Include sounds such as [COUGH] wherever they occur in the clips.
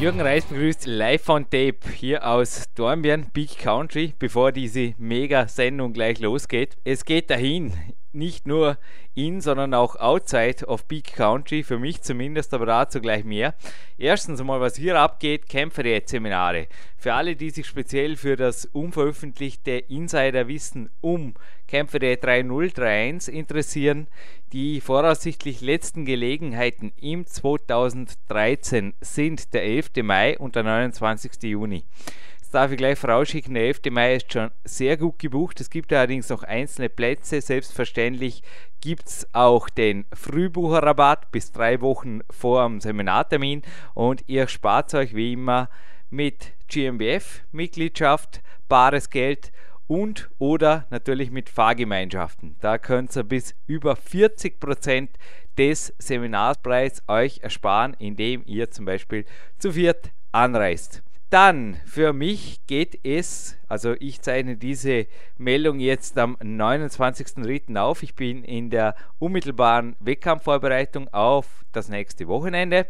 Jürgen Reis begrüßt live on tape hier aus Dornbirn, Big Country, bevor diese Mega-Sendung gleich losgeht. Es geht dahin, nicht nur in, sondern auch outside of Big Country, für mich zumindest, aber dazu gleich mehr. Erstens einmal, was hier abgeht, Kämpferdiät-Seminare. Für alle, die sich speziell für das unveröffentlichte Insiderwissen um Kämpferdiät 3031 interessieren, die voraussichtlich letzten Gelegenheiten im 2013 sind der 11. Mai und der 29. Juni. Jetzt darf ich gleich vorausschicken, der 11. Mai ist schon sehr gut gebucht. Es gibt allerdings noch einzelne Plätze. Selbstverständlich gibt es auch den Frühbucherrabatt bis drei Wochen vor dem Seminartermin und ihr spart euch wie immer mit GmbF-Mitgliedschaft, bares Geld und oder natürlich mit Fahrgemeinschaften. Da könnt ihr bis über 40% des Seminarpreises euch ersparen, indem ihr zum Beispiel zu viert anreist. Dann für mich geht es, also ich zeichne diese Meldung jetzt am 29.03. auf. Ich bin in der unmittelbaren Wettkampfvorbereitung auf das nächste Wochenende.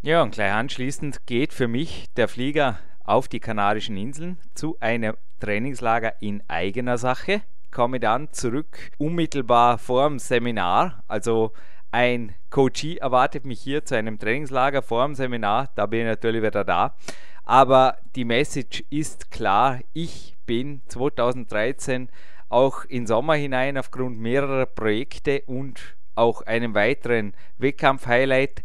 Ja, und gleich anschließend geht für mich der Flieger auf die Kanarischen Inseln zu einem Trainingslager in eigener Sache. Komme dann zurück unmittelbar vor dem Seminar, also ein Coachie erwartet mich hier zu einem Trainingslager vor dem Seminar, da bin ich natürlich wieder da. Aber die Message ist klar, ich bin 2013 auch in Sommer hinein aufgrund mehrerer Projekte und auch einem weiteren Wettkampf-Highlight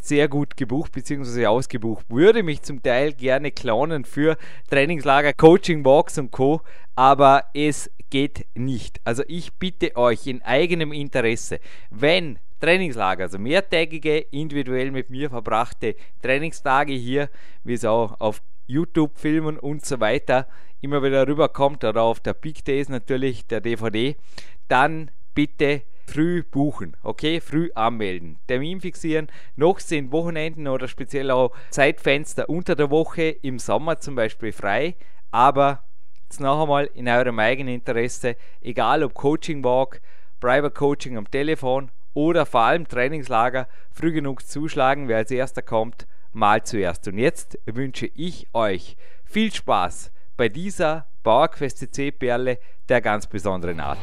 sehr gut gebucht bzw. ausgebucht. Würde mich zum Teil gerne klonen für Trainingslager, Coaching, Walks und Co. Aber es geht nicht. Also ich bitte euch in eigenem Interesse, wenn Trainingslager, also mehrtägige, individuell mit mir verbrachte Trainingstage hier, wie es auch auf YouTube, Filmen und so weiter immer wieder rüberkommt oder auf der Big Days natürlich der DVD, dann bitte früh buchen, okay? Früh anmelden, Termin fixieren. Noch sind Wochenenden oder speziell auch Zeitfenster unter der Woche im Sommer zum Beispiel frei, aber jetzt noch einmal in eurem eigenen Interesse, egal ob Coaching Walk, Private Coaching am Telefon oder vor allem Trainingslager früh genug zuschlagen. Wer als erster kommt, mal zuerst. Und jetzt wünsche ich euch viel Spaß bei dieser PowerQuest CC Perle der ganz besonderen Art.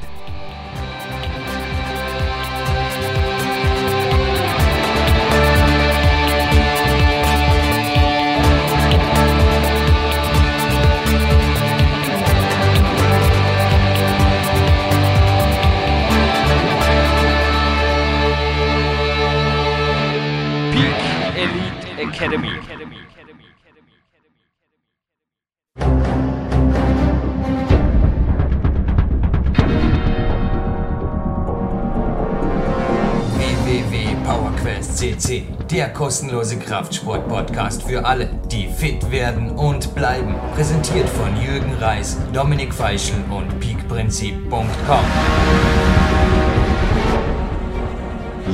Academy. CC, der kostenlose Kraftsport-Podcast für alle, die fit werden und bleiben. Präsentiert von Jürgen Reis, Dominik Feischl und peakprinzip.com.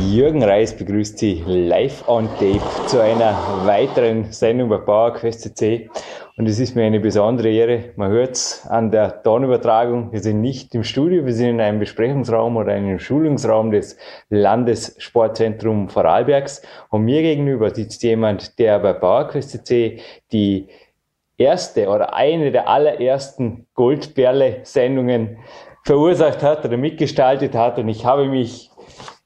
Jürgen Reis begrüßt Sie live on tape zu einer weiteren Sendung bei PowerQuest CC. Und es ist mir eine besondere Ehre. Man hört es an der Tonübertragung. Wir sind nicht im Studio, wir sind in einem Besprechungsraum oder einem Schulungsraum des Landessportzentrum Vorarlbergs. Und mir gegenüber sitzt jemand, der bei PowerQuest CC die erste oder eine der allerersten Goldperle-Sendungen verursacht hat oder mitgestaltet hat. Und ich habe mich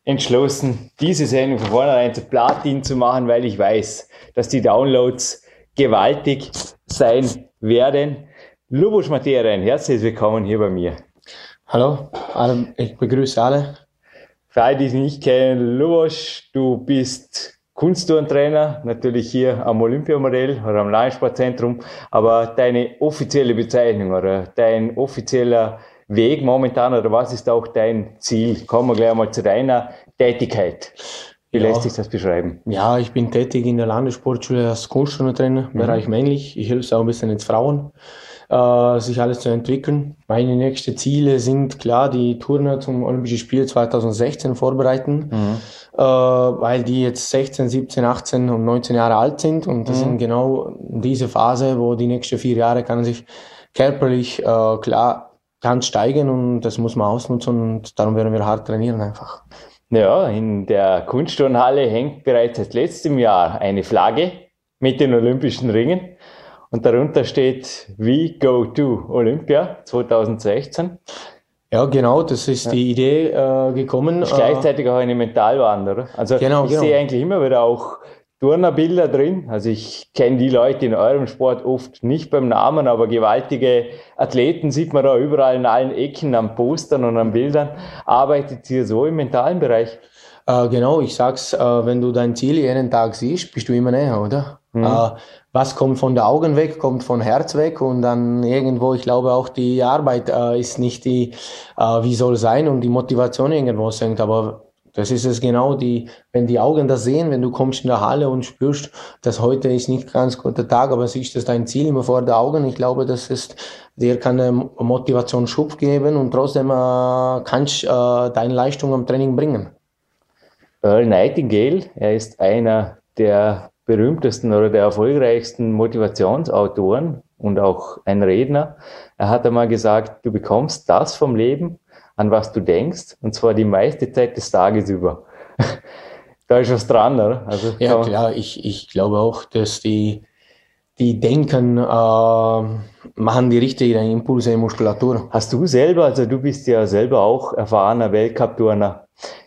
entschlossen, diese Sendung von vornherein zu Platin zu machen, weil ich weiß, dass die Downloads gewaltig sein werden. Lubos Materien, herzlich willkommen hier bei mir. Hallo, ich begrüße alle. Für alle, die es nicht kennen, Lubos, du bist Kunstturntrainer, natürlich hier am Olympiamodell oder am Landessportzentrum, aber deine offizielle Bezeichnung oder dein offizieller Weg momentan oder was ist auch dein Ziel? Kommen wir gleich mal zu deiner Tätigkeit. Wie Ja. lässt sich das beschreiben? Ja, ich bin tätig in der Landessportschule als Kunstturnertrainer, Bereich männlich. Ich helfe auch ein bisschen jetzt Frauen, äh, sich alles zu entwickeln. Meine nächsten Ziele sind klar, die Turner zum Olympischen Spiel 2016 vorbereiten, äh, weil die jetzt 16, 17, 18 und 19 Jahre alt sind und das sind genau diese Phase, wo die nächsten vier Jahre kann sich körperlich äh, klar ganz steigen und das muss man ausnutzen und darum werden wir hart trainieren einfach. Ja, in der Kunstturnhalle hängt bereits seit letztem Jahr eine Flagge mit den Olympischen Ringen und darunter steht We Go to Olympia 2016. Ja, genau, das ist die Idee äh, gekommen. Ist Äh, gleichzeitig auch eine Mentalwand, oder? Also Genau, ich genau. sehe eigentlich immer wieder auch Turnerbilder drin. Also ich kenne die Leute in eurem Sport oft nicht beim Namen, aber gewaltige Athleten sieht man da überall in allen Ecken am Postern und an Bildern. Arbeitet ihr so im mentalen Bereich? Äh, genau, ich sag's, äh, wenn du dein Ziel jeden Tag siehst, bist du immer näher, oder? Äh, was kommt von den Augen weg, kommt von Herz weg und dann irgendwo, ich glaube auch die Arbeit äh, ist nicht die, äh, wie soll sein und die Motivation irgendwo senkt, aber das ist es genau, die, wenn die Augen das sehen, wenn du kommst in der Halle und spürst, dass heute ist nicht ganz guter Tag, aber siehst du dein Ziel immer vor den Augen, ich glaube, das ist, dir kann eine Motivation Schub geben und trotzdem äh, kannst äh, deine Leistung am Training bringen. Earl Nightingale, er ist einer der berühmtesten oder der erfolgreichsten Motivationsautoren und auch ein Redner. Er hat einmal gesagt, du bekommst das vom Leben, an was du denkst, und zwar die meiste Zeit des Tages über. [LAUGHS] da ist was dran, oder? Also Ja, man- klar, ich, ich glaube auch, dass die, die denken, äh, machen die richtigen Impulse in Muskulatur. Hast du selber, also du bist ja selber auch erfahrener Weltcup-Turner.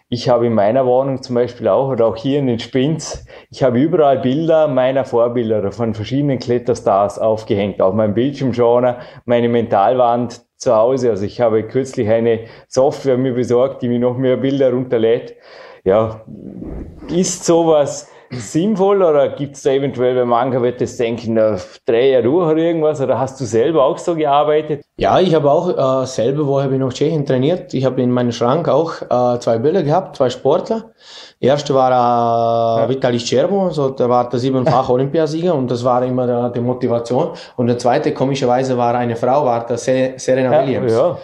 Ich habe in meiner Wohnung zum Beispiel auch, oder auch hier in den Spins, ich habe überall Bilder meiner Vorbilder von verschiedenen Kletterstars aufgehängt. Auf meinem Bildschirmschoner, meine Mentalwand zu Hause. Also ich habe kürzlich eine Software mir besorgt, die mir noch mehr Bilder runterlädt. Ja, ist sowas sinnvoll oder gibt es da eventuell, wenn mancher wird das denken, na, dreh ja durch oder irgendwas, oder hast du selber auch so gearbeitet? Ja, ich habe auch äh, selber, wo habe ich noch Tschechien trainiert. Ich habe in meinem Schrank auch äh, zwei Bilder gehabt, zwei Sportler. Der erste war äh, Vitali Cervo, so, der war der siebenfache [LAUGHS] Olympiasieger und das war immer der, die Motivation. Und der zweite, komischerweise, war eine Frau, war der Se- Serena Williams. ja.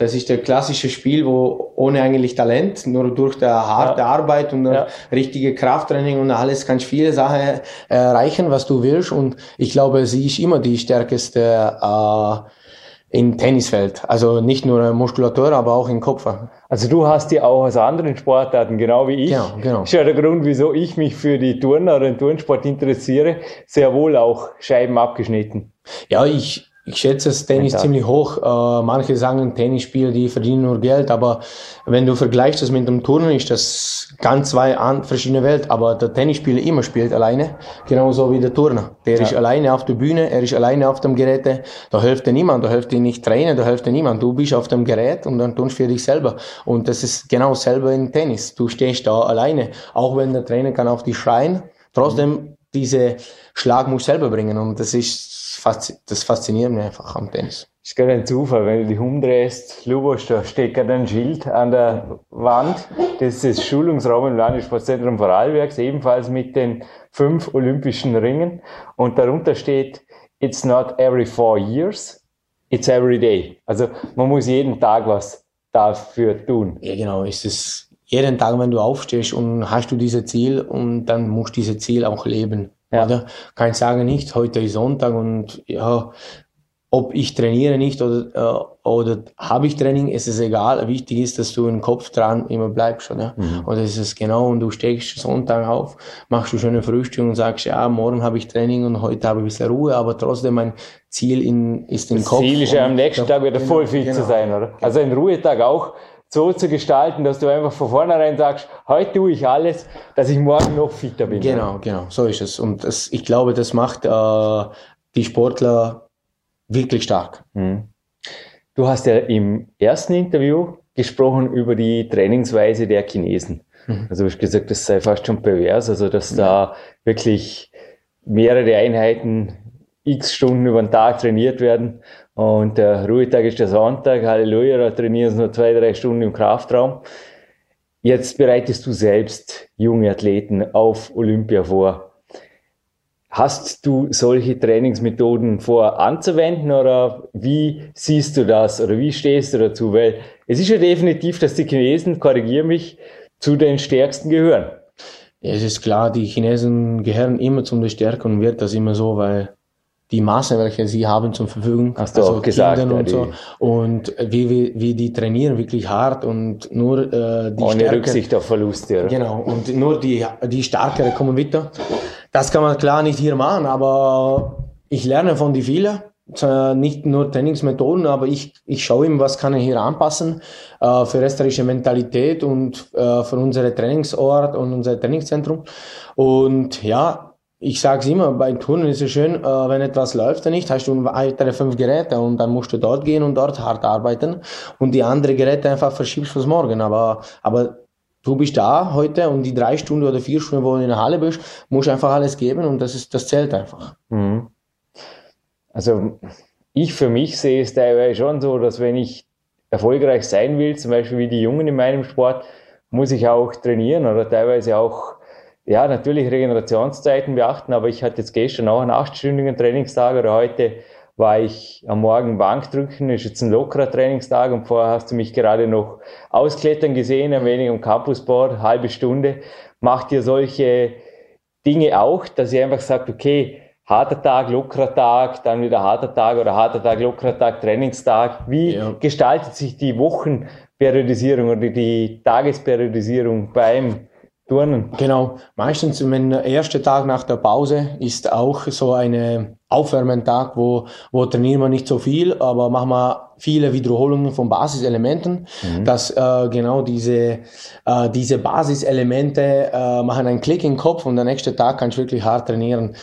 Das ist der klassische Spiel, wo ohne eigentlich Talent, nur durch der harte Arbeit und Ja. richtige Krafttraining und alles kannst viele Sachen erreichen, was du willst. Und ich glaube, sie ist immer die stärkste äh, im Tennisfeld. Also nicht nur Muskulatur, aber auch im Kopf. Also du hast ja auch aus anderen Sportarten, genau wie ich. Genau, genau. Ist ja der Grund, wieso ich mich für die Turner oder den Turnsport interessiere, sehr wohl auch Scheiben abgeschnitten. Ja, ich, ich schätze das Tennis Mental. ziemlich hoch. Äh, manche sagen, Tennisspieler, die verdienen nur Geld, aber wenn du vergleichst das mit dem Turnen, ist das ganz zwei verschiedene Welt. Aber der Tennisspieler immer spielt alleine, genauso wie der Turner. Der ist alleine auf der Bühne, er ist alleine auf dem Gerät. Da hilft dir niemand, da hilft dir nicht Trainer, da hilft dir niemand. Du bist auf dem Gerät und dann tust du für dich selber. Und das ist genau selber im Tennis. Du stehst da alleine. Auch wenn der Trainer kann auf dich schreien, trotzdem diese Schlag musst du selber bringen. Und das ist das fasziniert mich einfach am Tennis. Ist gerade ein Zufall, wenn du dich umdrehst, Lubos, da steht gerade ein Schild an der Wand. Das ist das Schulungsraum im Landessportzentrum Vorarlbergs, ebenfalls mit den fünf olympischen Ringen. Und darunter steht, it's not every four years, it's every day. Also man muss jeden Tag was dafür tun. Ja, genau. Es ist jeden Tag, wenn du aufstehst und hast du dieses Ziel und dann musst du dieses Ziel auch leben. Ja. Oder? Kann ich sagen, nicht, heute ist Sonntag und ja, ob ich trainiere nicht oder, äh, oder habe ich Training, ist es egal. Wichtig ist, dass du im Kopf dran immer bleibst, oder? Und das ist es genau. Und du stehst Sonntag auf, machst du schöne Frühstück und sagst, ja, morgen habe ich Training und heute habe ich ein bisschen Ruhe, aber trotzdem mein Ziel in, ist im Das Kopf. Ziel ist ja am nächsten Tag wieder voll fit genau. zu sein, oder? Also einen Ruhetag auch so zu gestalten, dass du einfach von vornherein sagst, heute tue ich alles, dass ich morgen noch fitter bin. Genau, genau, so ist es. Und das, ich glaube, das macht äh, die Sportler wirklich stark. Du hast ja im ersten Interview gesprochen über die Trainingsweise der Chinesen. Also du hast gesagt, das sei fast schon pervers, also dass da wirklich mehrere Einheiten x Stunden über den Tag trainiert werden und der Ruhetag ist der Sonntag, Halleluja, da trainieren sie nur zwei, drei Stunden im Kraftraum. Jetzt bereitest du selbst junge Athleten auf Olympia vor. Hast du solche Trainingsmethoden vor anzuwenden oder wie siehst du das oder wie stehst du dazu? Weil es ist ja definitiv, dass die Chinesen, korrigiere mich, zu den Stärksten gehören. Es ist klar, die Chinesen gehören immer zu den Stärken und wird das immer so, weil die Maße, welche sie haben zur Verfügung, Hast du also auch gesagt, Kindern ja, und so, und wie, wie, wie die trainieren wirklich hart und nur äh, die ohne Stärke, Rücksicht auf Verluste. Oder? Genau, und nur die, die Stärkere kommen weiter. Das kann man klar nicht hier machen, aber ich lerne von die vielen. Nicht nur Trainingsmethoden, aber ich, ich schaue ihm, was kann ich hier anpassen äh, für österreichische Mentalität und äh, für unsere Trainingsort und unser Trainingszentrum. Und ja, ich sage es immer, bei Turnen ist es schön, äh, wenn etwas läuft dann nicht, hast du weitere fünf Geräte und dann musst du dort gehen und dort hart arbeiten und die anderen Geräte einfach verschiebst fürs Morgen. Aber, aber du bist da heute und die drei Stunden oder vier Stunden, wo du in der Halle bist, musst du einfach alles geben und das ist, das zählt einfach. Mhm. Also ich für mich sehe es teilweise schon so, dass wenn ich erfolgreich sein will, zum Beispiel wie die Jungen in meinem Sport, muss ich auch trainieren oder teilweise auch, ja, natürlich Regenerationszeiten beachten, aber ich hatte jetzt gestern auch einen achtstündigen Trainingstag oder heute war ich am Morgen Bankdrücken, ist jetzt ein lockerer Trainingstag und vorher hast du mich gerade noch ausklettern gesehen, ein wenig am Campusboard, halbe Stunde. Macht ihr solche Dinge auch, dass ihr einfach sagt, okay, harter Tag, lockerer Tag, dann wieder harter Tag oder harter Tag, lockerer Tag, Trainingstag. Wie Ja. gestaltet sich die Wochenperiodisierung oder die Tagesperiodisierung beim Turnen? Genau, meistens mein erster Tag nach der Pause ist auch so eine Aufwärmentag, wo, wo trainieren wir nicht so viel, aber machen wir viele Wiederholungen von Basiselementen, dass äh, genau diese, äh, diese Basiselemente äh, machen einen Klick im Kopf und der nächste Tag kannst du wirklich hart trainieren.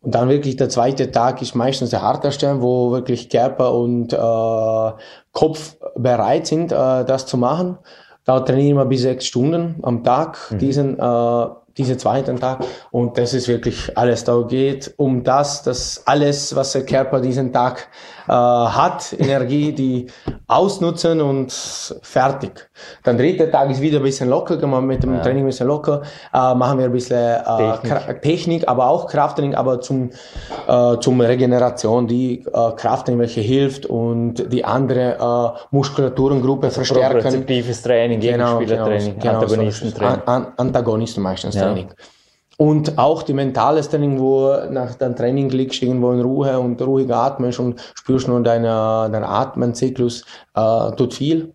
Und dann wirklich der zweite Tag ist meistens der härteste, wo wirklich Körper und äh, Kopf bereit sind, äh, das zu machen. Da trainieren wir bis sechs Stunden am Tag, diesen, äh, diesen zweiten Tag. Und das ist wirklich alles. Da geht um das, dass alles, was der Körper diesen Tag äh, hat, [LAUGHS] Energie, die ausnutzen und fertig. Dann dritter Tag ist wieder ein bisschen locker, wir mit dem Training ein bisschen locker, äh, machen wir ein bisschen äh, Technik. Technik. Aber auch Krafttraining, aber zum, äh, zum Regeneration, die äh, Krafttraining, welche hilft und die andere äh, Muskulaturen-Gruppe verstärken. Propriozeptives Training, Gegenspielertraining, genau, Antagonistentraining. An, an, Antagonisten meistens Ja. Training. Und auch die mentales Training, wo nach dem Training liegst, irgendwo in Ruhe und ruhig atmest und spürst nur deinen dein Atmenzyklus, äh, tut viel.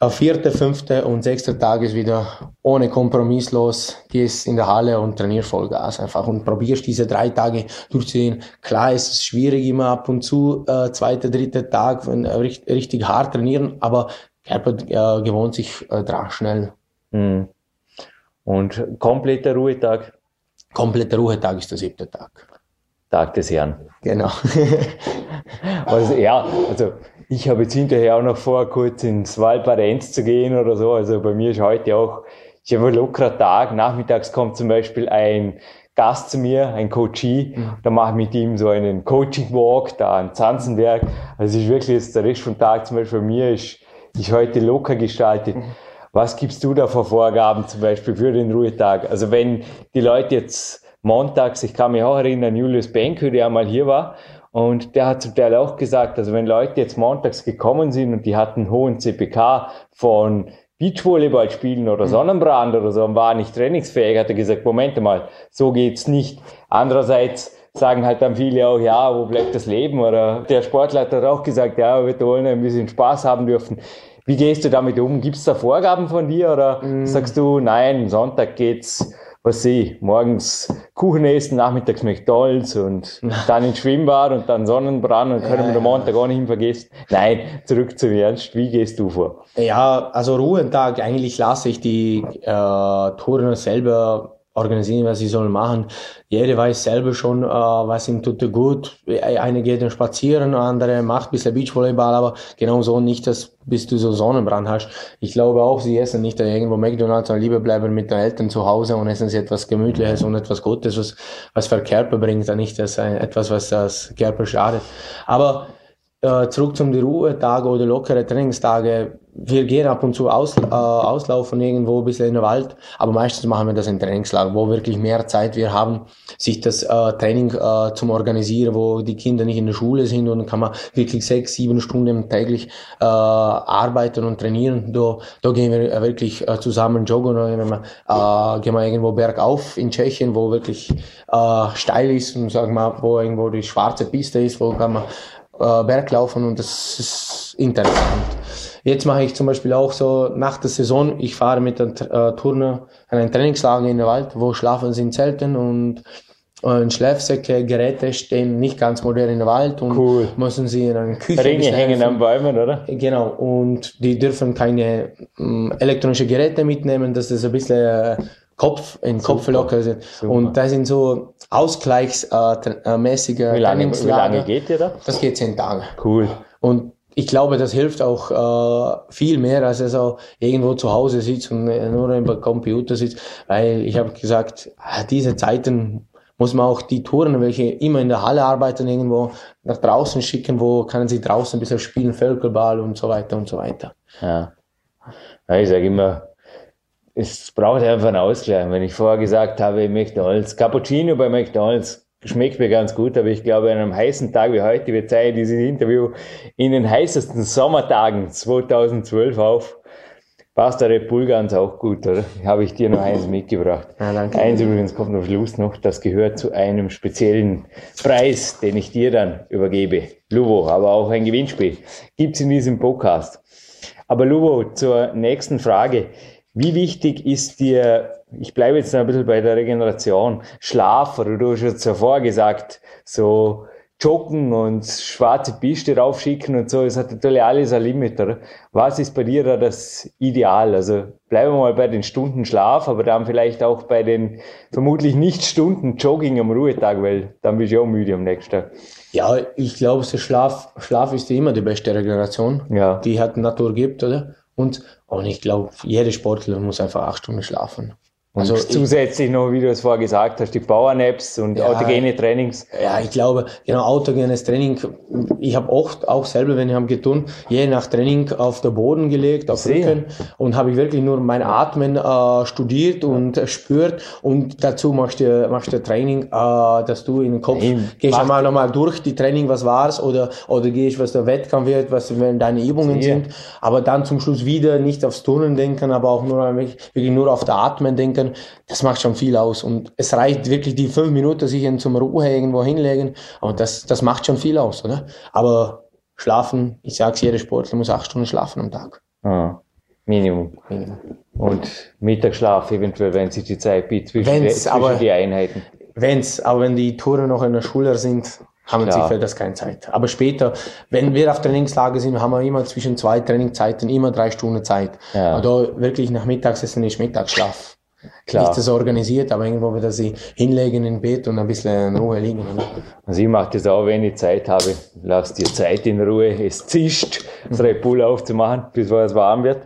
Äh, Vierte, fünfte und sechste Tag ist wieder ohne Kompromiss los, gehst in der Halle und trainierst Vollgas einfach und probierst diese drei Tage durchzuziehen. Klar ist es schwierig immer ab und zu, äh, zweiter, dritter Tag, wenn, äh, richtig, richtig hart trainieren, aber Körper äh, gewohnt sich äh, dran schnell. Mhm. Und kompletter Ruhetag, Kompletter Ruhetag ist der siebte Tag. Tag des Herrn. Genau. [LAUGHS] Also, ja, also ich habe jetzt hinterher auch noch vor, kurz ins Valparenz zu gehen oder so. Also bei mir ist heute auch, ich habe einen lockerer Tag. Nachmittags kommt zum Beispiel ein Gast zu mir, ein Coachee. Da mache ich mit ihm so einen Coaching-Walk da an Zanzenberg. Also es ist wirklich jetzt der Rest vom Tag zum Beispiel bei mir ist, ist heute locker gestaltet. Was gibst du da für Vorgaben zum Beispiel für den Ruhetag? Also wenn die Leute jetzt montags, ich kann mich auch erinnern, Julius Benke, der einmal hier war, und der hat zum Teil auch gesagt, also wenn Leute jetzt montags gekommen sind und die hatten einen hohen CPK von Beachvolleyball spielen oder Sonnenbrand oder so und waren nicht trainingsfähig, hat er gesagt, Moment mal, so geht's nicht. Andererseits sagen halt dann viele auch, ja, wo bleibt das Leben? Oder der Sportleiter hat auch gesagt, ja, wir wollen ein bisschen Spaß haben dürfen. Wie gehst du damit um? Gibt es da Vorgaben von dir oder sagst du, nein, Sonntag geht's, was ich, morgens Kuchen essen, nachmittags McDonalds und [LAUGHS] dann ins Schwimmbad und dann Sonnenbrand und können wir den Montag auch nicht vergessen. Nein, zurück zum Ernst. Wie gehst du vor? Ja, also Ruhetag, eigentlich lasse ich die äh, Touren selber organisieren, was sie sollen machen. Jeder weiß selber schon, äh, was ihm tut gut. Eine geht dann spazieren, andere macht ein bisschen Beachvolleyball, aber genau so nicht, dass bis du so Sonnenbrand hast. Ich glaube auch, sie essen nicht irgendwo McDonalds, sondern lieber bleiben mit den Eltern zu Hause und essen sie etwas Gemütliches und etwas Gutes, was, was für Körper bringt, dann nicht das, äh, etwas, was das Körper schadet. Aber äh, zurück zum Ruhetage oder lockere Trainingstage. Wir gehen ab und zu aus, äh, auslaufen irgendwo ein bisschen in den Wald, aber meistens machen wir das in Trainingslager, wo wirklich mehr Zeit wir haben, sich das äh, Training äh, zum Organisieren, wo die Kinder nicht in der Schule sind und kann man wirklich sechs, sieben Stunden täglich äh, arbeiten und trainieren. Da, da gehen wir wirklich äh, zusammen joggen oder wenn wir, äh, gehen wir irgendwo bergauf in Tschechien, wo wirklich äh, steil ist und sagen wir, wo irgendwo die schwarze Piste ist, wo kann man äh, Berglaufen und das ist interessant. Jetzt mache ich zum Beispiel auch so nach der Saison, ich fahre mit der äh, Turner an ein Trainingslager in den Wald, wo schlafen sie in Zelten und und Schläfsäcke, Geräte stehen nicht ganz modern in den Wald und Cool. müssen sie in einer Küche Ringe hängen an Bäumen, oder? Genau, und die dürfen keine ähm, elektronischen Geräte mitnehmen, dass das ein bisschen äh, Kopf, in Kopf locker sind. Und das sind so ausgleichsmäßige äh, äh, Wie lange, wie lange geht ihr da? Das geht zehn Tage. Cool. Und ich glaube, das hilft auch äh, viel mehr, als er so irgendwo zu Hause sitzt und äh, nur im Computer sitzt. Weil ich habe gesagt, ah, diese Zeiten muss man auch die Touren, welche immer in der Halle arbeiten, irgendwo nach draußen schicken, wo können sie draußen ein bisschen spielen, Völkerball und so weiter und so weiter. Ja. ja ich sage immer, es braucht einfach einen Ausgleich. Wenn ich vorher gesagt habe, McDonalds, Cappuccino bei McDonalds schmeckt mir ganz gut, aber ich glaube, an einem heißen Tag wie heute, wir zeigen dieses Interview in den heißesten Sommertagen 2012 auf, passt der Red Bull ganz auch gut, oder? Habe ich dir noch eins mitgebracht. Ja, danke. Eins übrigens kommt am Schluss noch, das gehört zu einem speziellen Preis, den ich dir dann übergebe. Luvo, aber auch ein Gewinnspiel. Gibt's in diesem Podcast. Aber Luvo, zur nächsten Frage. Wie wichtig ist dir, ich bleibe jetzt noch ein bisschen bei der Regeneration, Schlaf, oder du hast jetzt zuvor gesagt, so Joggen und schwarze Piste raufschicken und so, es hat natürlich alles ein Limit, oder? Was ist bei dir da das Ideal? Also bleiben wir mal bei den Stunden Schlaf, aber dann vielleicht auch bei den vermutlich nicht Stunden Jogging am Ruhetag, weil dann bist du ja auch müde am nächsten Tag. Ja, ich glaube, so Schlaf, Schlaf ist immer die beste Regeneration, Ja. die hat Natur gibt, oder? Und, und ich glaube, jeder Sportler muss einfach acht Stunden schlafen. Also Also ich, zusätzlich noch, wie du es vorher gesagt hast, die Powernaps und Ja. autogene Trainings. ja, ich glaube, genau, autogenes Training. Ich habe oft auch selber, wenn ich habe getan, je nach Training auf den Boden gelegt, auf Sehr. Rücken und habe ich wirklich nur mein Atmen äh, studiert und äh, spürt und dazu machst du machst du Training, äh, dass du in den Kopf Nein, gehst einmal nochmal durch die Training, was war's oder oder gehst, was der Wettkampf wird, was wenn deine Übungen Sehr. sind, aber dann zum Schluss wieder nicht aufs Turnen denken, aber auch nur wirklich nur auf der Atmen denken. Das macht schon viel aus und es reicht wirklich die fünf Minuten sich in zum Ruhe irgendwo hinlegen und das das macht schon viel aus, oder? Aber schlafen, ich sag's jeder Sportler muss acht Stunden schlafen am Tag. Ah, Minimum. Minimum. Und Mittagsschlaf eventuell, wenn sich die Zeit bietet zwischen, Wenn's, zwischen aber- die Einheiten. Wenn's, aber wenn die Touren noch in der Schule sind, haben Klar. sich für das keine Zeit. Aber später, wenn wir auf Trainingslager sind, haben wir immer zwischen zwei Trainingszeiten immer drei Stunden Zeit. Ja. Und da wirklich nach Mittagsessen ist Mittagsschlaf. Klar. Nicht das organisiert, aber irgendwo wieder sie hinlegen im Bett und ein bisschen in Ruhe liegen. Oder? Also ich mache das auch, wenn ich Zeit habe. Lass dir Zeit in Ruhe. Es zischt, das Red Bull aufzumachen, bis es warm wird.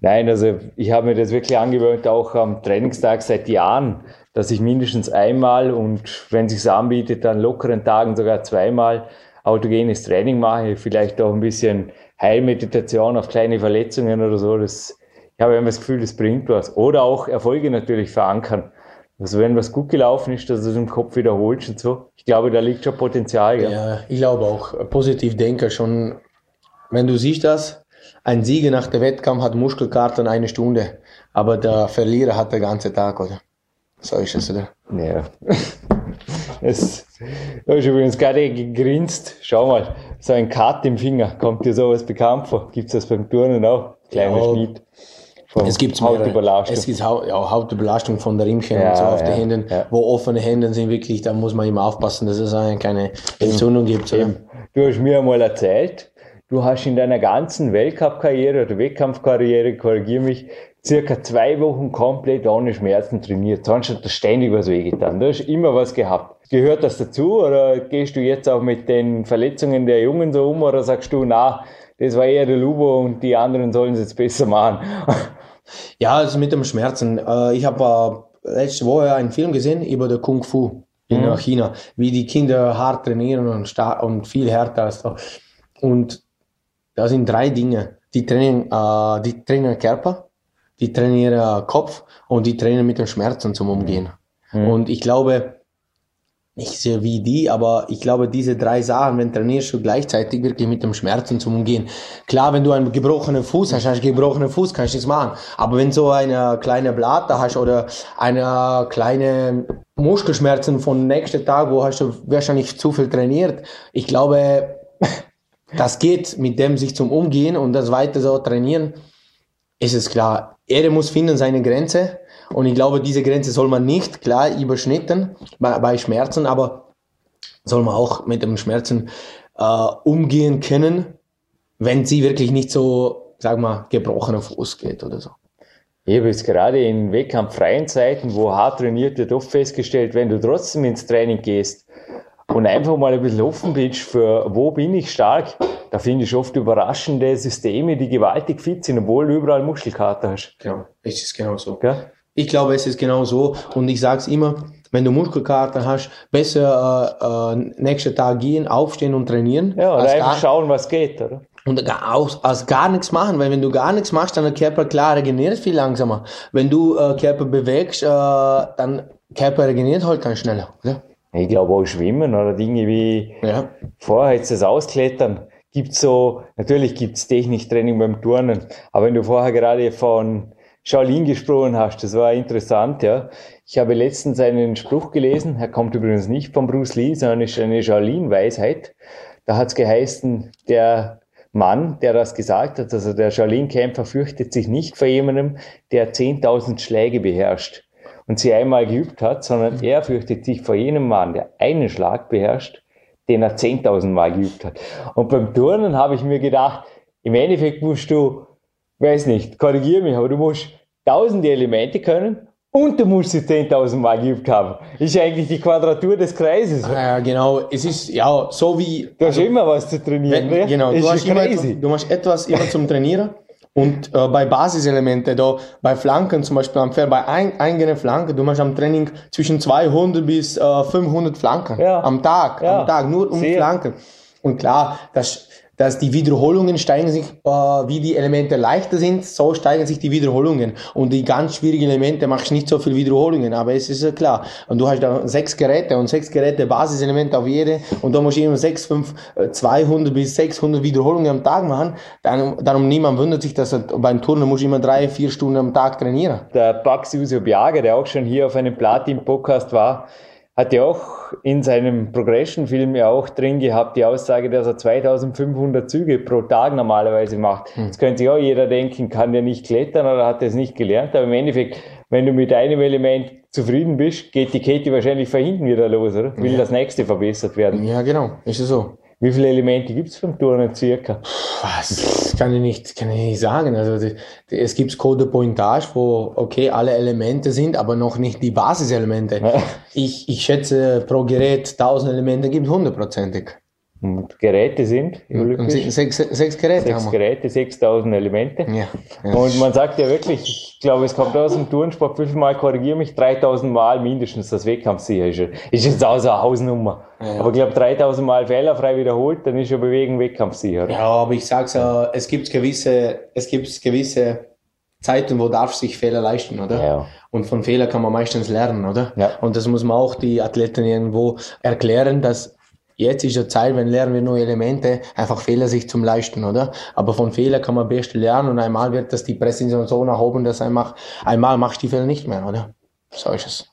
Nein, also ich habe mir das wirklich angewöhnt, auch am Trainingstag seit Jahren, dass ich mindestens einmal und wenn es sich anbietet, an lockeren Tagen sogar zweimal autogenes Training mache. Vielleicht auch ein bisschen Heilmeditation auf kleine Verletzungen oder so. Das, habe immer das Gefühl, das bringt was. Oder auch Erfolge natürlich verankern. Also wenn was gut gelaufen ist, dass du es im Kopf wiederholst und so. Ich glaube, da liegt schon Potenzial. Ja. Ja, ich glaube auch, äh, positiv denken schon, wenn du siehst das, ein Sieger nach der Wettkampf hat Muskelkarten eine Stunde, aber der Verlierer hat den ganzen Tag, oder? So ist es, oder? Ja. [LAUGHS] Es, du hast übrigens gerade gegrinst. Schau mal, so ein Cut im Finger. Kommt dir sowas bekannt vor? Gibt's das beim Turnen auch? Kleiner Ja. Schnitt. Es gibt. Hautüberlastung. Es gibt ja, Hautüberlastung von der Riemchen Ja, und so auf ja, den Händen, ja. wo offene Hände sind wirklich, da muss man immer aufpassen, dass es eine keine Entzündung gibt. Oder? Du hast mir einmal erzählt, du hast in deiner ganzen Weltcup-Karriere oder Wettkampfkarriere, korrigier mich, circa zwei Wochen komplett ohne Schmerzen trainiert. Sonst hat das ständig was wehgetan. Du hast immer was gehabt. Gehört das dazu oder gehst du jetzt auch mit den Verletzungen der Jungen so um oder sagst du, na, das war eher der Lubo und die anderen sollen es jetzt besser machen? Ja, also mit dem Schmerzen. Äh, ich habe äh, letzte Woche einen Film gesehen über der Kung Fu in Mhm. China, wie die Kinder hart trainieren und, und viel härter als da. Und da sind drei Dinge. Die trainieren, äh, die trainieren Körper, die trainieren Kopf und die trainieren mit den Schmerzen zum Umgehen. Und ich glaube, nicht sehr wie die, aber ich glaube, diese drei Sachen, wenn trainierst du gleichzeitig wirklich mit dem Schmerzen zum Umgehen. Klar, wenn du einen gebrochenen Fuß hast, hast du einen gebrochenen Fuß, kannst du nichts machen. Aber wenn du eine kleine Blatte hast oder eine kleine Muskelschmerzen von nächsten Tag, wo hast du wahrscheinlich zu viel trainiert, ich glaube, [LAUGHS] das geht mit dem sich zum Umgehen und das weiter so trainieren, ist es klar. Er muss finden seine Grenze und ich glaube, diese Grenze soll man nicht klar überschnitten bei, bei Schmerzen, aber soll man auch mit dem Schmerzen äh, umgehen können, wenn sie wirklich nicht so, sag mal, gebrochener Fuß geht oder so. Ich habe jetzt gerade in wettkampffreien Zeiten, wo hart trainiert wird, oft festgestellt, wenn du trotzdem ins Training gehst und einfach mal ein bisschen offen bist für, wo bin ich stark, da finde ich oft überraschende Systeme, die gewaltig fit sind, obwohl du überall Muskelkater hast. Genau, es ist genau so. Gell? Ich glaube, es ist genau so. Und ich sage es immer, wenn du Muskelkater hast, besser äh, äh, nächsten Tag gehen, aufstehen und trainieren. Ja, oder einfach gar, schauen, was geht, oder? und gar, aus, als gar nichts machen. Weil wenn du gar nichts machst, dann der Körper klar regeneriert viel langsamer. Wenn du äh, Körper bewegst, äh, dann Körper regeneriert halt dann schneller. Oder? Ich glaube auch Schwimmen oder Dinge wie Ja. vorher jetzt das Ausklettern. Gibt's so, natürlich gibt's Techniktraining beim Turnen, aber wenn du vorher gerade von Shaolin gesprochen hast, das war interessant, ja. Ich habe letztens einen Spruch gelesen, er kommt übrigens nicht von Bruce Lee, sondern ist eine Shaolin-Weisheit. Da hat's geheißen, der Mann, der das gesagt hat, also der Shaolin-Kämpfer fürchtet sich nicht vor jemandem, der 10.000 Schläge beherrscht und sie einmal geübt hat, sondern er fürchtet sich vor jenem Mann, der einen Schlag beherrscht, den er 10.000 Mal geübt hat. Und beim Turnen habe ich mir gedacht, im Endeffekt musst du, weiß nicht, korrigiere mich, aber du musst tausende Elemente können und du musst sie 10.000 Mal geübt haben. Ist eigentlich die Quadratur des Kreises. Ja, genau. Es ist ja so wie. Du hast immer was zu trainieren, ne? genau, ist du hast, immer etwas, du machst etwas immer zum Trainieren. Und äh, bei Basiselemente, da bei Flanken zum Beispiel am Pferd, bei ein, eigenen Flanken, du machst am Training zwischen 200 bis äh, 500 Flanken Ja. am Tag, Ja. am Tag, nur um Sehr. Flanken. Und klar, dass, dass die Wiederholungen steigen sich, äh, wie die Elemente leichter sind, so steigen sich die Wiederholungen. Und die ganz schwierigen Elemente machst nicht so viel Wiederholungen, aber es ist ja klar. Und du hast da sechs Geräte und sechs Geräte Basiselemente auf jede und da musst du immer sechs, fünf, äh, 200 bis 600 Wiederholungen am Tag machen. Dann, darum niemand wundert sich, dass er, beim Turnen muss immer drei, vier Stunden am Tag trainieren. Der Pax Jusio Biaga, der auch schon hier auf einem Platin-Podcast war, hat ja auch in seinem Progression-Film ja auch drin gehabt, die Aussage, dass er 2500 Züge pro Tag normalerweise macht. Jetzt könnte sich auch jeder denken, kann der nicht klettern oder hat er es nicht gelernt, aber im Endeffekt, wenn du mit einem Element zufrieden bist, geht die Kette wahrscheinlich von hinten wieder los, oder? Will das nächste verbessert werden. Ja, genau, ist es so. Wie viele Elemente gibt's beim Turnen circa? Was? Kann ich nicht, kann ich nicht sagen. Also die, die, es gibt Code de Pointage, wo okay alle Elemente sind, aber noch nicht die Basiselemente. Ich, ich schätze pro Gerät 1000 Elemente gibt hundertprozentig. Und Geräte sind, Und se- sechs, sechs Geräte sechs. Geräte, 6000 Elemente. Ja, ja. Und man sagt ja wirklich, ich glaube, es kommt aus dem Turnsport, wie viel Mal korrigiere mich? 3000 Mal mindestens das Wettkampfsicher ist. Ist jetzt auch so eine Hausnummer. Ja. Aber ich glaube, 3000 Mal fehlerfrei wiederholt, dann ist ja Bewegung wettkampfsicher. Ja, aber ich sag's ja, es gibt gewisse, es gibt gewisse Zeiten, wo darf sich Fehler leisten, oder? Ja. Und von Fehler kann man meistens lernen, oder? Ja. Und das muss man auch die Athleten irgendwo erklären, dass jetzt ist ja Zeit, wenn lernen wir neue Elemente, einfach Fehler sich zum leisten, oder? Aber von Fehler kann man best lernen und einmal wird das die Präzision so nach oben, dass einfach, einmal machst du die Fehler nicht mehr, oder? So ist es.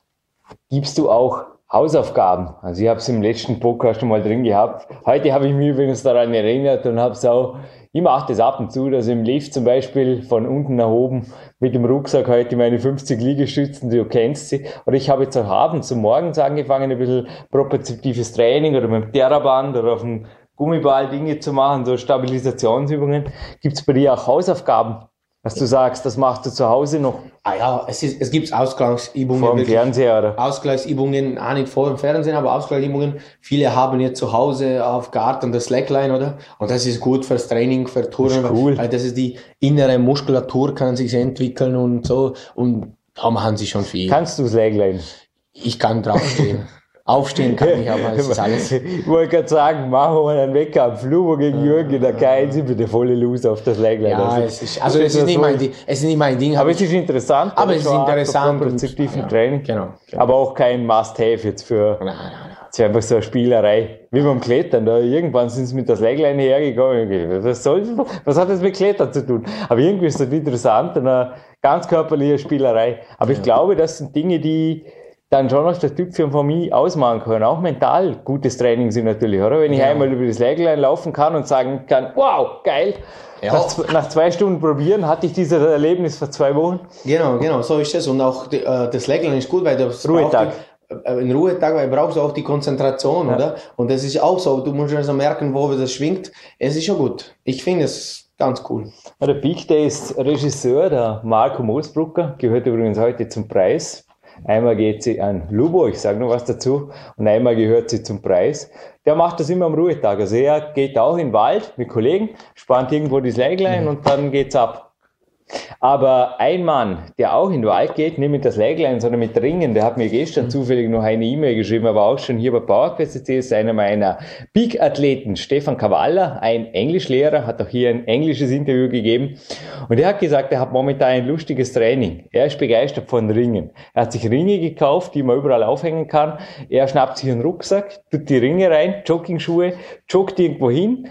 Gibst du auch Hausaufgaben? Also ich habe es im letzten Podcast schon mal drin gehabt. Heute habe ich mich übrigens daran erinnert und habe es auch, ich mache das ab und zu, dass ich im Lift zum Beispiel von unten nach oben mit dem Rucksack heute meine 50 Liegestützen, du kennst sie. Oder ich habe jetzt auch abends und morgens angefangen, ein bisschen propriozeptives Training oder mit dem Terraband oder auf dem Gummiball Dinge zu machen, so Stabilisationsübungen. Gibt es bei dir auch Hausaufgaben? Was du sagst, das machst du zu Hause noch Ah ja, es, ist, es gibt Ausgleichsübungen. vor dem. Fernseher, oder? Ausgleichsübungen, auch nicht vor dem Fernsehen, aber Ausgleichsübungen. Viele haben jetzt zu Hause auf Garten das Slackline, oder? Und das ist gut fürs Training, für Touren. Das ist cool. Weil das ist die innere Muskulatur, kann sich entwickeln und so. Und da machen sie schon viel. Kannst du Slagline? Ich kann draufstehen. [LAUGHS] Aufstehen kann ich, aber es ist alles. Ich wollte gerade sagen, machen wir mal einen Wecker am Flur gegen Jürgen in der K1 sind wir der volle Loser auf das Läglein. Ja, es ist, also es ist nicht mein Ding. Es ist nicht mein Ding. Aber es ist interessant. Aber es ist interessant prinziptiven ja, Training. genau, genau. Aber auch kein Must-Have jetzt für. Nein, nein, nein. Es ist einfach so eine Spielerei. Wie beim Klettern. Da irgendwann sind sie mit das Läglein hergegangen. Was, soll, was hat das mit Klettern zu tun? Aber irgendwie ist das interessant, eine ganz körperliche Spielerei. Aber ich glaube, das sind Dinge, die dann schon noch der Typ für mich ausmachen können. Auch mental gutes Training sind natürlich, oder? Wenn ich einmal über das Läglein laufen kann und sagen kann, wow, geil. Ja. Nach, nach zwei Stunden probieren hatte ich dieses Erlebnis vor zwei Wochen. Genau, genau, so ist es. Und auch die, äh, das Lächeln ist gut, weil das Ruhetag. die- äh, Ein Ruhetag, weil brauchst du auch die Konzentration, oder? Und das ist auch so. Du musst also merken, wo das schwingt. Es ist schon gut. Ich finde es ganz cool. Ja, der Big Day ist Regisseur, der Marco Moosbrucker, gehört übrigens heute zum Preis. Einmal geht sie an Lubo, ich sage noch was dazu, und einmal gehört sie zum Preis. Der macht das immer am Ruhetag. Also er geht auch in den Wald mit Kollegen, spannt irgendwo das Läglein und dann geht's ab. Aber ein Mann, der auch in den Wald geht, nicht mit das Läglein, sondern mit Ringen, der hat mir gestern zufällig noch eine E-Mail geschrieben, aber auch schon hier bei PowerQuest ist einer meiner Peak-Athleten, Stefan Cavalla, ein Englischlehrer, hat auch hier ein englisches Interview gegeben. Und er hat gesagt, er hat momentan ein lustiges Training. Er ist begeistert von Ringen. Er hat sich Ringe gekauft, die man überall aufhängen kann. Er schnappt sich einen Rucksack, tut die Ringe rein, Joggingschuhe, joggt irgendwo hin,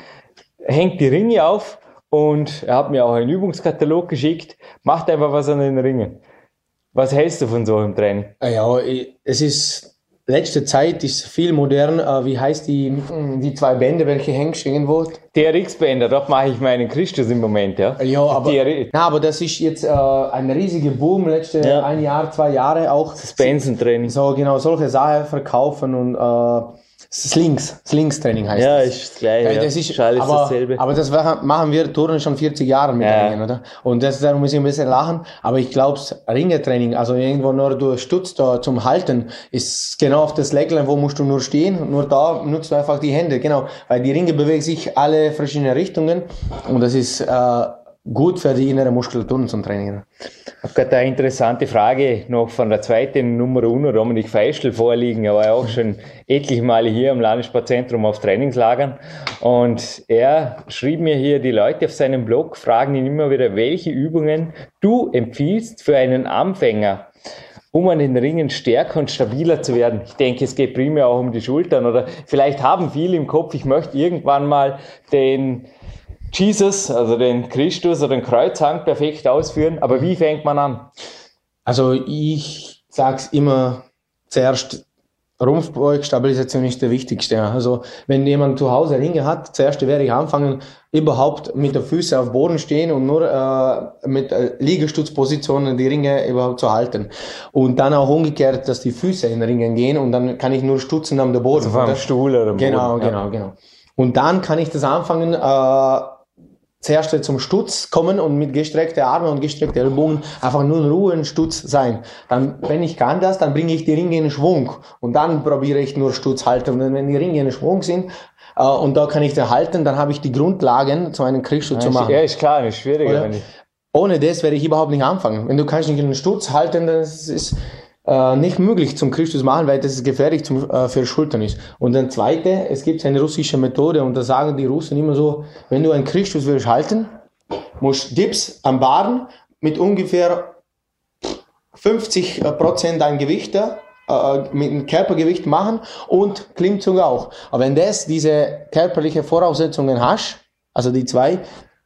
hängt die Ringe auf und er hat mir auch einen Übungskatalog geschickt, macht einfach was an den Ringen. Was hältst du von so einem Training? Ah Ja, es ist, letzte Zeit ist viel modern. Äh, Wie heißt die, die zwei Bände, welche hängst du irgendwo? TRX-Bänder, dort mache ich meinen Christus im Moment, ja. Ja, aber, na, aber das ist jetzt äh, ein riesiger Boom, letzte Ja. ein Jahr, zwei Jahre auch. Benson-Training. So, genau, solche Sachen verkaufen und äh, Slings, Slings-Training heißt Ja, das. ist das gleiche. Ja, das ist, alles aber, dasselbe. aber das machen wir Touren schon 40 Jahre mit Ja. Ringen, oder? Und das, darum muss ich ein bisschen lachen. Aber ich glaube, Ringetraining, also irgendwo nur durch Stutz da zum Halten, ist genau auf das Lecklein, wo musst du nur stehen. Nur da nutzt du einfach die Hände, genau. Weil die Ringe bewegen sich alle verschiedene Richtungen. Und das ist äh, gut für die innere Muskulatur zum Trainieren. Ich habe gerade eine interessante Frage noch von der zweiten Nummer Uno, Dominik Feischl, vorliegen. Er war ja auch [LAUGHS] schon etliche Male hier im Landessportzentrum auf Trainingslagern. Und er schrieb mir hier, die Leute auf seinem Blog fragen ihn immer wieder, welche Übungen du empfiehlst für einen Anfänger, um an den Ringen stärker und stabiler zu werden. Ich denke, es geht primär auch um die Schultern oder vielleicht haben viele im Kopf, ich möchte irgendwann mal den Jesus, also den Christus oder den Kreuzhang perfekt ausführen. Aber wie fängt man an? Also ich sag's immer zuerst, Rumpfbeugstabilisation ist der wichtigste. Also wenn jemand zu Hause Ringe hat, zuerst werde ich anfangen, überhaupt mit der Füße auf Boden stehen und nur äh, mit äh, Liegestützpositionen die Ringe überhaupt zu halten. Und dann auch umgekehrt, dass die Füße in den Ringen gehen und dann kann ich nur stutzen am Boden. Also vom? Stuhl oder Genau, Boden, ja. genau, genau. Und dann kann ich das anfangen, äh, zuerst zum Stutz kommen und mit gestreckten Armen und gestreckten Ellbogen einfach nur in Ruhe in Stutz sein. Dann, wenn ich kann das, dann bringe ich die Ringe in Schwung und dann probiere ich nur Stutz halten. Und wenn die Ringe in Schwung sind äh, und da kann ich den halten, dann habe ich die Grundlagen, zu einem Kriegsschutz zu machen. Ja, ist klar, ist schwieriger. Ohne das werde ich überhaupt nicht anfangen. Wenn du kannst nicht einen Stutz halten, dann ist es äh, nicht möglich zum Christus machen, weil das ist gefährlich zum, äh, für Schultern ist. Und dann zweite, es gibt eine russische Methode und da sagen die Russen immer so, wenn du einen Christus willst halten, musst Dips am Baden mit ungefähr 50 Prozent dein Gewicht da, äh, mit dem Körpergewicht machen und Klimmzug auch. Aber wenn das diese körperliche Voraussetzungen hast, also die zwei,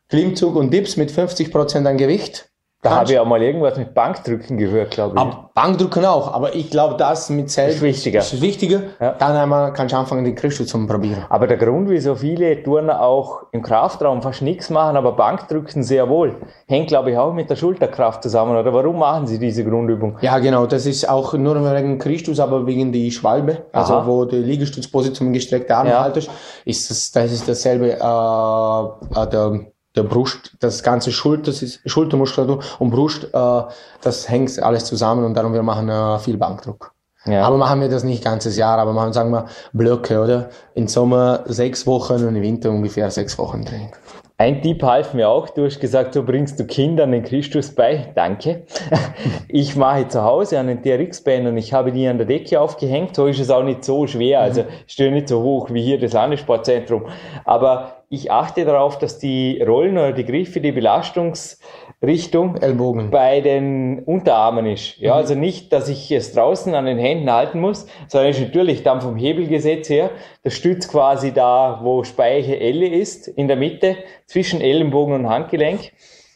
Klimmzug und Dips mit 50 Prozent an Gewicht, da habe ich auch mal irgendwas mit Bankdrücken gehört, glaube ich. Ab Bankdrücken auch, aber ich glaube, das mit selbst Ist wichtiger. Ist wichtiger. Ja. Dann einmal kannst du anfangen, die Christus zu probieren. Aber der Grund, wieso viele Turner auch im Kraftraum fast nichts machen, aber Bankdrücken sehr wohl, hängt, glaube ich, auch mit der Schulterkraft zusammen. Oder warum machen sie diese Grundübung? Ja, genau, das ist auch nur wegen Christus, aber wegen die Schwalbe, also Aha. wo die Liegestützposition mit gestreckten Armen Ja. haltest, ist das, das ist dasselbe, äh, äh, der, der Brust, das ganze Schulter, Schultermuskulatur und Brust, äh, das hängt alles zusammen und darum wir machen äh, viel Bankdruck. Ja. Aber machen wir das nicht ganzes Jahr, aber machen, sagen wir, Blöcke, oder? Im Sommer sechs Wochen und im Winter ungefähr sechs Wochen Training. Ein Tipp half mir auch. Du hast gesagt, so bringst du Kindern den Christus bei. Danke. [LAUGHS] Ich mache zu Hause einen TRX-Band und ich habe die an der Decke aufgehängt. So ist es auch nicht so schwer. Also stehe nicht so hoch wie hier das Landessportzentrum. Aber ich achte darauf, dass die Rollen oder die Griffe, die Belastungsrichtung Ellbogen. bei den Unterarmen ist. Ja, Mhm. also nicht, dass ich es draußen an den Händen halten muss, sondern ist natürlich dann vom Hebelgesetz her der Stütz quasi da, wo Speiche Elle ist, in der Mitte zwischen Ellenbogen und Handgelenk,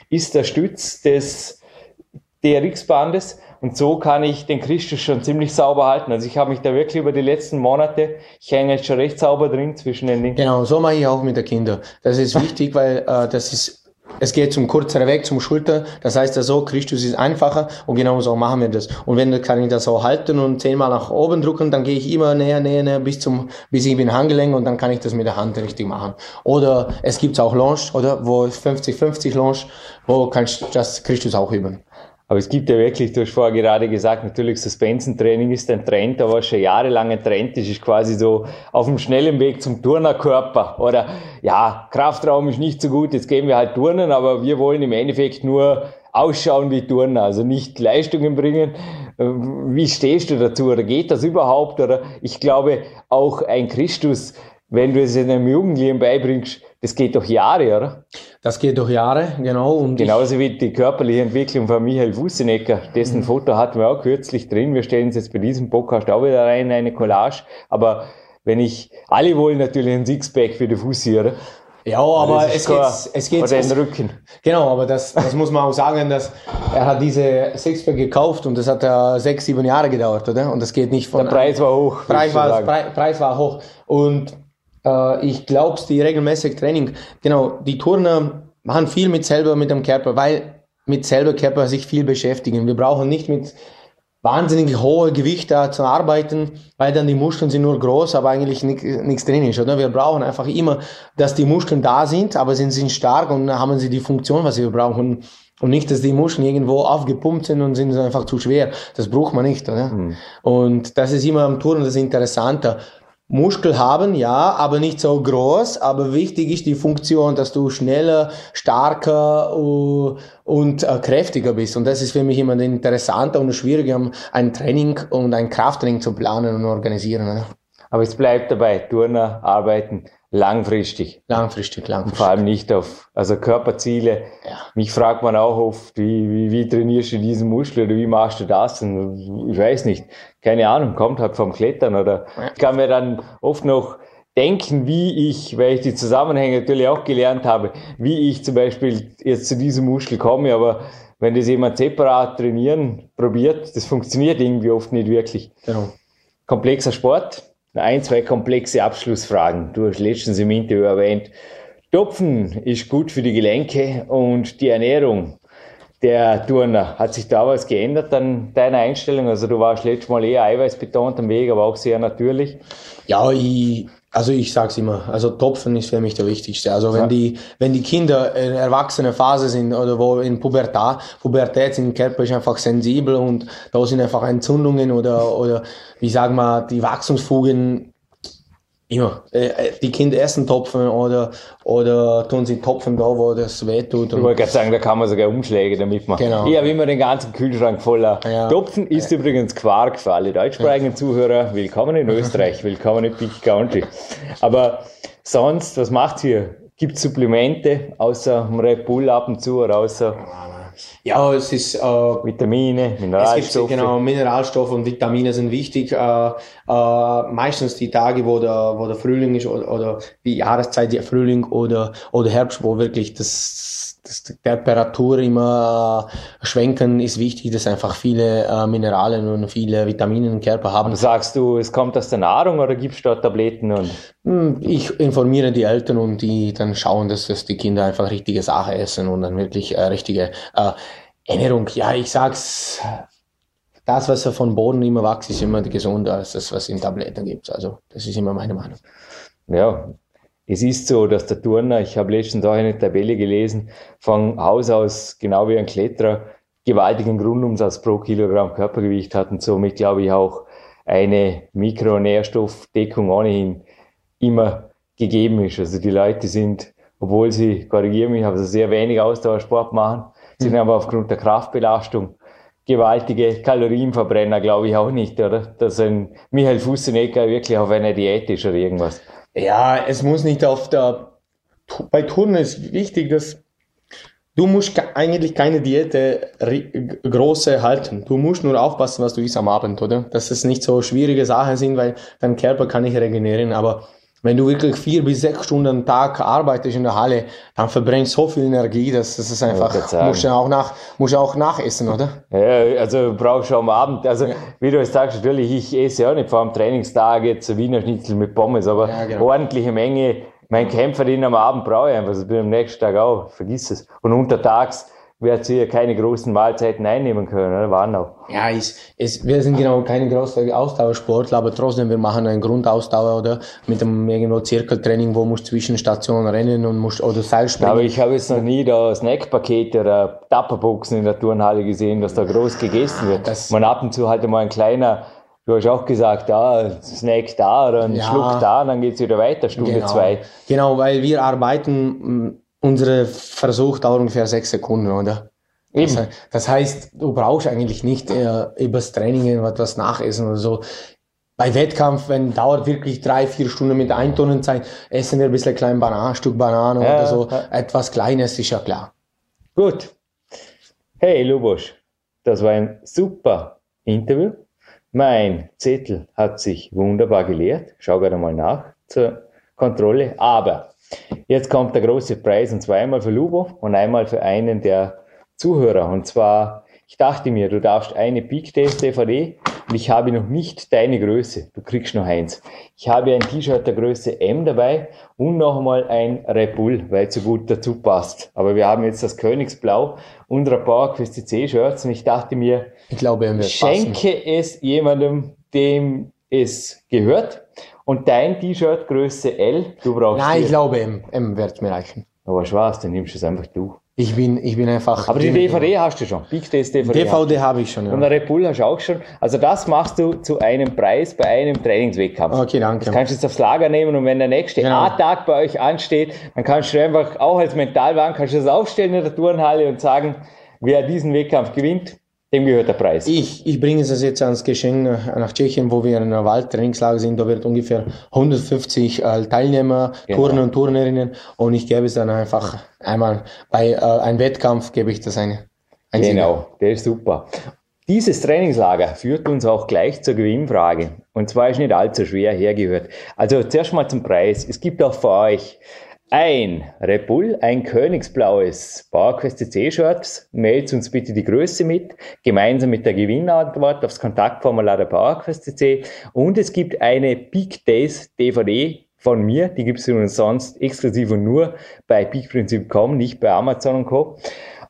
ist der Stütz des DRX-Bandes und so kann ich den Christus schon ziemlich sauber halten. Also ich habe mich da wirklich über die letzten Monate, ich hänge jetzt schon recht sauber drin zwischen den Dingen. Genau, so mache ich auch mit den Kindern. Das ist wichtig, weil äh, das ist, es geht zum kürzeren Weg, zum Schulter. Das heißt also, Christus ist einfacher und genau so machen wir das. Und wenn kann ich das so halten und zehnmal nach oben drücken, dann gehe ich immer näher, näher, näher bis zum, bis ich bin Handgelenk und dann kann ich das mit der Hand richtig machen. Oder es gibt auch Lunge, oder wo 50-50 Lunge, wo kannst du das Christus auch üben. Aber es gibt ja wirklich, du hast vorher gerade gesagt, natürlich Suspensentraining ist ein Trend, aber schon jahrelang ein Trend ist, ist quasi so auf dem schnellen Weg zum Turnerkörper. Oder ja, Kraftraum ist nicht so gut, jetzt gehen wir halt turnen, aber wir wollen im Endeffekt nur ausschauen wie Turner, also nicht Leistungen bringen. Wie stehst du dazu? Oder geht das überhaupt? Oder ich glaube, auch ein Christus, wenn du es einem Jugendlichen beibringst, das geht doch Jahre, oder? Das geht durch Jahre, genau. Und Genauso wie die körperliche Entwicklung von Michael Fusenecker. Dessen Foto hatten wir auch kürzlich drin. Wir stellen es jetzt bei diesem Podcast auch wieder rein, eine Collage. Aber wenn ich, alle wollen natürlich ein Sixpack für die Fusi, oder? ja, aber Das ist es geht, es geht, Oder den Rücken. Genau, aber das, das muss man auch sagen, dass er hat diese Sixpack gekauft und das hat ja sechs, sieben Jahre gedauert, oder? Und das geht nicht von Der Preis war hoch. Preis war, Preis war hoch. Und äh, ich glaube, die regelmäßig Training, genau, die Turner machen viel mit selber, mit dem Körper, weil mit selber Körper sich viel beschäftigen. Wir brauchen nicht mit wahnsinnig hohe Gewicht da zu arbeiten, weil dann die Muskeln sind nur groß, aber eigentlich nichts- drin ist, oder? Wir brauchen einfach immer, dass die Muskeln da sind, aber sie sind stark und haben sie die Funktion, was wir brauchen. Und nicht, dass die Muskeln irgendwo aufgepumpt sind und sind einfach zu schwer. Das braucht man nicht, oder? Und das ist immer am Turnen das Interessante. Muskel haben, ja, aber nicht so groß. Aber wichtig ist die Funktion, dass du schneller, starker uh, und äh, kräftiger bist. Und das ist für mich immer das Interessante und das Schwierige, um ein Training und ein Krafttraining zu planen und organisieren. Ne? Aber es bleibt dabei, Turner arbeiten langfristig. Langfristig, langfristig. Vor allem nicht auf, also Körperziele. Ja. Mich fragt man auch oft, wie, wie, wie trainierst du diesen Muskel oder wie machst du das? Und ich weiß nicht. Keine Ahnung, kommt halt vom Klettern oder Ja. ich kann mir dann oft noch denken, wie ich, weil ich die Zusammenhänge natürlich auch gelernt habe, wie ich zum Beispiel jetzt zu diesem Muskel komme, aber wenn das jemand separat trainieren probiert, das funktioniert irgendwie oft nicht wirklich. Genau. Komplexer Sport. Ein, zwei komplexe Abschlussfragen. Du hast letztens im Interview erwähnt, Topfen ist gut für die Gelenke und die Ernährung der Turner. Hat sich da was geändert an deiner Einstellung? Also du warst letztes Mal eher eiweißbetont am Weg, aber auch sehr natürlich. Ja, ich, also ich sag's immer, also Topfen ist für mich der wichtigste. Also wenn Ja. die, wenn die Kinder in erwachsene Phase sind oder wo in Pubertät, Pubertät sind, Körper ist einfach sensibel und da sind einfach Entzündungen oder, oder wie sagen wir, die Wachstumsfugen immer. Äh, äh, Die Kinder essen Topfen oder, oder tun sie Topfen da, wo das wehtut. Ich Und, wollte gerade sagen, da kann man sogar Umschläge damit machen. Genau. Ich habe immer den ganzen Kühlschrank voller. Ja. Topfen ist übrigens Quark für alle deutschsprachigen Zuhörer. Willkommen in Österreich, willkommen in Big Country. Aber sonst, was macht ihr? Gibt Supplemente außer Red Bull ab und zu oder außer ja, es ist, äh, Vitamine, Mineralstoffe? genau Mineralstoffe und Vitamine sind wichtig. Äh, äh, meistens die Tage, wo der, wo der Frühling ist oder, oder die Jahreszeit, der Frühling oder oder Herbst, wo wirklich das, das die Temperatur immer äh, schwenken, ist wichtig, dass einfach viele äh, Mineralien und viele Vitamine im Körper haben. Sagst du, es kommt aus der Nahrung oder gibst du da Tabletten? Und Hm, Ich informiere die Eltern und die dann schauen, dass, dass die Kinder einfach richtige Sachen essen und dann wirklich äh, richtige äh, Ernährung. Ja, ich sag's, das, was von Boden immer wächst, ist immer gesünder als das, was in Tabletten gibt. Also, das ist immer meine Meinung. ja, es ist so, dass der Turner, ich habe letztens auch eine Tabelle gelesen, von Haus aus, genau wie ein Kletterer, gewaltigen Grundumsatz pro Kilogramm Körpergewicht hat und somit glaube ich auch eine Mikronährstoffdeckung ohnehin immer gegeben ist. Also die Leute sind obwohl sie, korrigiere mich, aber sehr wenig Ausdauersport machen, sind Mhm. aber aufgrund der Kraftbelastung gewaltige Kalorienverbrenner, glaube ich auch nicht, oder? Dass ein Michael Fussenecker wirklich auf einer Diät ist oder irgendwas. Ja, es muss nicht auf der. Bei Turnen ist wichtig, dass du musst eigentlich keine Diät ri- große halten. Du musst nur aufpassen, was du isst am Abend, oder? Dass es nicht so schwierige Sachen sind, weil dein Körper kann nicht regenerieren. Aber wenn du wirklich vier bis sechs Stunden am Tag arbeitest in der Halle, dann verbrennst so viel Energie, dass das ist einfach, musst du auch nach, musst auch nachessen, oder? Ja, also brauchst du am Abend, also wie du es sagst, natürlich, ich esse ja auch nicht vor dem Trainingstag jetzt Wiener Schnitzel mit Pommes, aber Ja, genau. ordentliche Menge. Mein Kämpferin am Abend brauche ich einfach, das bin ich am nächsten Tag auch, vergiss es. Und untertags wird sie ja keine großen Mahlzeiten einnehmen können, oder? Waren auch. Ja, ist, ist, wir sind genau keine großen Ausdauersportler, aber trotzdem, wir machen eine Grundausdauer oder mit einem irgendwo Zirkeltraining, wo musst zwischen Stationen rennen und musst oder Seilspringen. Aber ich habe jetzt noch nie da Snackpakete oder Tupperboxen in der Turnhalle gesehen, dass da groß gegessen wird. Das- Man ab und zu halt mal ein kleiner, du hast auch gesagt, da, Snack da ein Ja. Schluck da, und dann geht's wieder weiter, Stunde genau, zwei. Genau, weil wir arbeiten, unsere Versuch dauert ungefähr sechs Sekunden, oder? Eben. Das, das heißt, du brauchst eigentlich nicht äh, übers Training etwas nachessen oder so. Bei Wettkampf, wenn dauert wirklich drei, vier Stunden mit Einturnenzeit, essen wir ein bisschen klein Banan, Stück Banane Ja, oder so. ja. Etwas Kleines ist ja klar. Gut. Hey, Lubosch, das war ein super Interview. Mein Zettel hat sich wunderbar geleert. Schau gerade mal nach zur Kontrolle. Aber jetzt kommt der große Preis und zwar einmal für Lubo und einmal für einen der Zuhörer. Und zwar, ich dachte mir, du darfst eine Peak Test DVD und ich habe noch nicht deine Größe. Du kriegst noch eins. Ich habe ein T-Shirt der Größe M dabei und noch einmal ein Red Bull, weil es so gut dazu passt. Aber wir haben jetzt das Königsblau unserer PowerQuest CC Shirts und ich dachte mir, Ich glaube, wird passen. schenke es jemandem, dem es gehört. Und dein T-Shirt Größe L, du brauchst Nein, ich vier. glaube, M, M wird mir reichen. Aber schwarz, dann nimmst du es einfach du. Ich bin, ich bin einfach. Aber die DVD hast du schon. Big Test DVD. DVD habe ich schon, Und ja. ein Red Bull hast du auch schon. Also das machst du zu einem Preis bei einem Trainingswettkampf. Okay, danke. Das kannst du jetzt aufs Lager nehmen und wenn der nächste Genau. A-Tag bei euch ansteht, dann kannst du einfach auch als Mentalbank kannst du das aufstellen in der Turnhalle und sagen, wer diesen Wettkampf gewinnt, dem gehört der Preis. Ich, ich bringe es jetzt als Geschenk nach Tschechien, wo wir in einer Waldtrainingslager sind. Da wird ungefähr 150 äh, Teilnehmer, Genau. Turner und Turnerinnen und ich gebe es dann einfach einmal bei äh, einem Wettkampf gebe ich das eine. ein Sieger. Genau, der ist super. Dieses Trainingslager führt uns auch gleich zur Gewinnfrage. Und zwar ist nicht allzu schwer hergehört. Also zuerst mal zum Preis. Es gibt auch für euch ein Red Bull, ein königsblaues PowerQuest CC-Shirt. Meldet uns bitte die Größe mit, gemeinsam mit der Gewinnantwort aufs Kontaktformular der PowerQuest CC. Und es gibt eine Peak Days DVD von mir, die gibt es sonst exklusiv und nur bei peakprinzip.com, nicht bei Amazon und Co.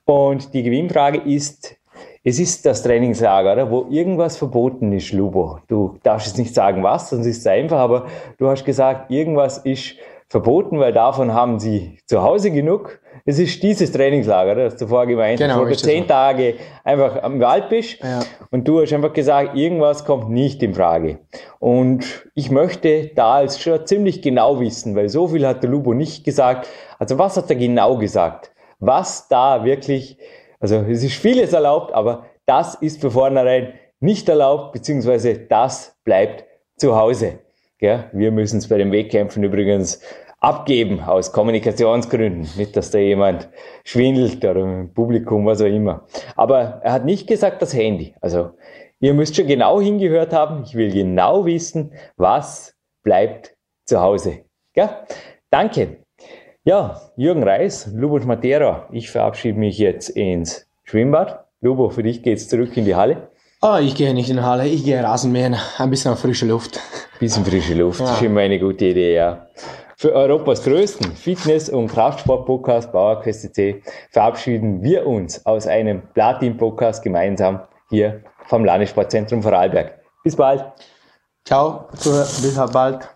Und die Gewinnfrage ist, es ist das Trainingslager, oder? wo irgendwas verboten ist, Lubo. Du darfst jetzt nicht sagen, was, sonst ist es einfach, aber du hast gesagt, irgendwas ist verboten, weil davon haben sie zu Hause genug. Es ist dieses Trainingslager, das du vorher gemeint hast, Genau, wo du zehn so. Tage einfach am Wald bist Ja. und du hast einfach gesagt, irgendwas kommt nicht in Frage. Und ich möchte da jetzt schon ziemlich genau wissen, weil so viel hat der Lubo nicht gesagt. Also was hat er genau gesagt? Was da wirklich, also es ist vieles erlaubt, aber das ist für vornherein nicht erlaubt, beziehungsweise das bleibt zu Hause. Ja, wir müssen es bei den Wettkämpfen übrigens abgeben aus Kommunikationsgründen. Nicht, dass da jemand schwindelt oder im Publikum, was auch immer. Aber er hat nicht gesagt das Handy. Also ihr müsst schon genau hingehört haben. Ich will genau wissen, was bleibt zu Hause. Ja? Danke. Ja, Jürgen Reis, Lubos Matera. Ich verabschiede mich jetzt ins Schwimmbad. Lubo, für dich geht's zurück in die Halle. Ah, ich gehe nicht in die Halle, ich gehe Rasenmähen, ein bisschen frische Luft. Bisschen frische Luft, Ja. ist immer eine gute Idee, ja. Für Europas größten Fitness- und Kraftsport-Podcast Bauerquest verabschieden wir uns aus einem Platin-Podcast gemeinsam hier vom Landessportzentrum Vorarlberg. Bis bald. Ciao, bis bald.